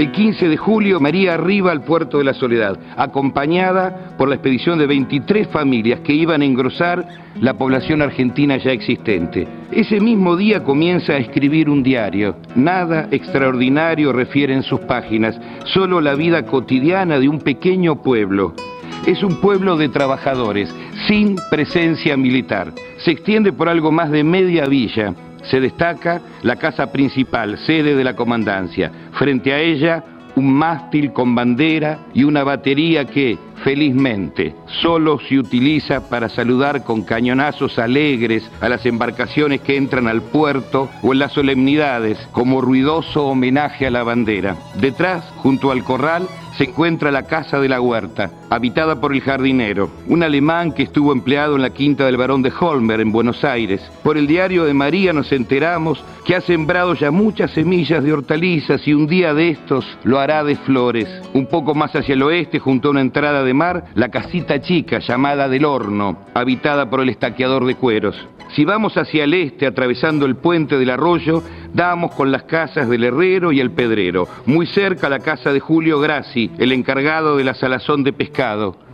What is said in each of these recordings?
El 15 de julio, María arriba al puerto de la Soledad, acompañada por la expedición de 23 familias que iban a engrosar la población argentina ya existente. Ese mismo día comienza a escribir un diario. Nada extraordinario refiere en sus páginas, solo la vida cotidiana de un pequeño pueblo. Es un pueblo de trabajadores, sin presencia militar. Se extiende por algo más de media villa se destaca la casa principal, sede de la comandancia. Frente a ella, un mástil con bandera y una batería que, felizmente, solo se utiliza para saludar con cañonazos alegres a las embarcaciones que entran al puerto o en las solemnidades como ruidoso homenaje a la bandera. Detrás, junto al corral, se encuentra la casa de la huerta, habitada por el jardinero, un alemán que estuvo empleado en la quinta del barón de Holmer en Buenos Aires. Por el diario de María nos enteramos que ha sembrado ya muchas semillas de hortalizas y un día de estos lo hará de flores. Un poco más hacia el oeste, junto a una entrada de mar, la casita chica llamada del horno, habitada por el estaqueador de cueros. Si vamos hacia el este, atravesando el puente del arroyo, damos con las casas del herrero y el pedrero. Muy cerca la casa de Julio Grassi, el encargado de la salazón de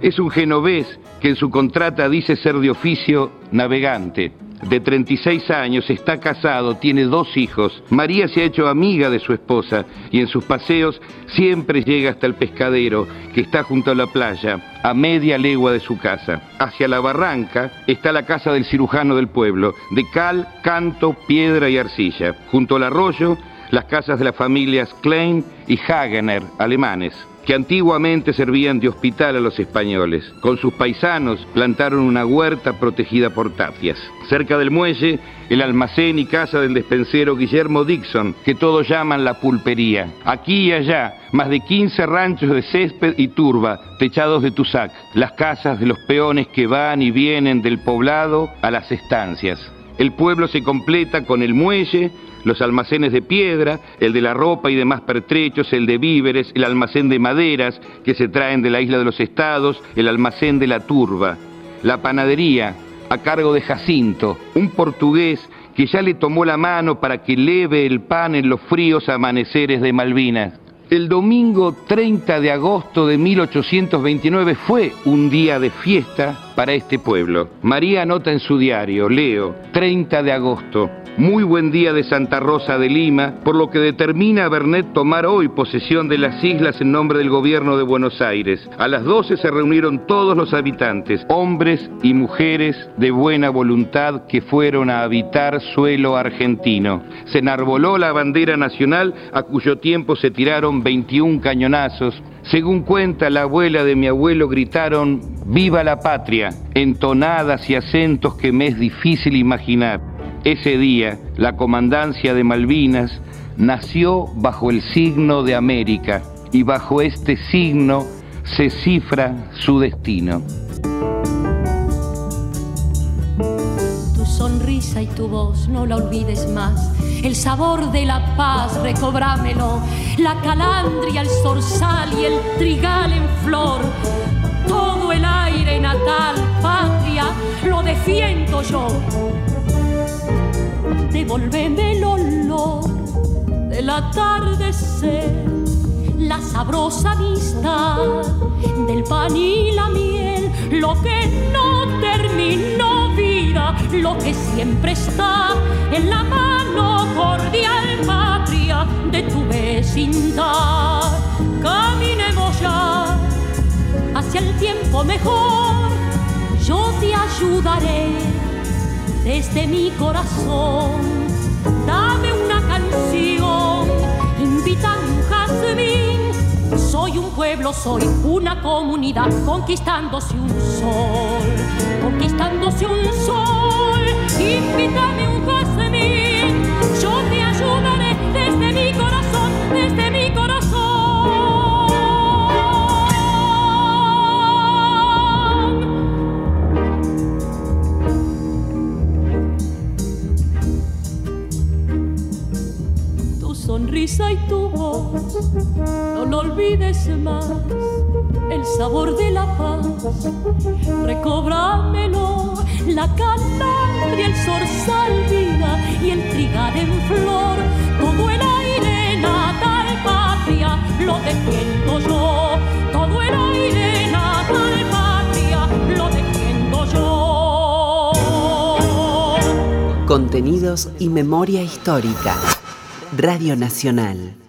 Es un genovés que en su contrata dice ser de oficio navegante de 36 años, está casado, tiene dos hijos. María se ha hecho amiga de su esposa y en sus paseos siempre llega hasta el pescadero que está junto a la playa, a media legua de su casa. Hacia la barranca está la casa del cirujano del pueblo, de cal, canto, piedra y arcilla. Junto al arroyo, las casas de las familias Klein y Hagener, alemanes que antiguamente servían de hospital a los españoles. Con sus paisanos plantaron una huerta protegida por tapias. Cerca del muelle, el almacén y casa del despensero Guillermo Dixon, que todos llaman la pulpería. Aquí y allá, más de 15 ranchos de césped y turba, techados de tusac, las casas de los peones que van y vienen del poblado a las estancias. El pueblo se completa con el muelle, los almacenes de piedra, el de la ropa y demás pertrechos, el de víveres, el almacén de maderas que se traen de la isla de los estados, el almacén de la turba, la panadería a cargo de Jacinto, un portugués que ya le tomó la mano para que leve el pan en los fríos amaneceres de Malvinas. El domingo 30 de agosto de 1829 fue un día de fiesta para este pueblo. María anota en su diario, leo, 30 de agosto, muy buen día de Santa Rosa de Lima, por lo que determina Bernet tomar hoy posesión de las islas en nombre del gobierno de Buenos Aires. A las 12 se reunieron todos los habitantes, hombres y mujeres de buena voluntad que fueron a habitar suelo argentino. Se enarboló la bandera nacional a cuyo tiempo se tiraron 21 cañonazos. Según cuenta la abuela de mi abuelo, gritaron ¡Viva la patria! entonadas y acentos que me es difícil imaginar. Ese día, la comandancia de Malvinas nació bajo el signo de América y bajo este signo se cifra su destino. Tu sonrisa y tu voz no la olvides más. El sabor de la paz recobrámelo. La calandria, el zorzal y el trigal en flor. Todo el aire natal, patria, lo defiendo yo devolveme el olor del atardecer, la sabrosa amistad del pan y la miel, lo que no terminó vida, lo que siempre está en la mano cordial patria de tu vecindad. Caminemos ya hacia el tiempo mejor, yo te ayudaré desde mi corazón. Dame una canción, invita un jazmín. Soy un pueblo, soy una comunidad, conquistándose un sol, conquistándose un sol. y tu voz. No lo olvides más, el sabor de la paz. Recóbramelo, la canaria, el zorzal vida y el trigal en flor. Todo el aire natal patria lo defiendo yo. Todo el aire natal patria lo defiendo yo. Contenidos y memoria histórica. Radio Nacional.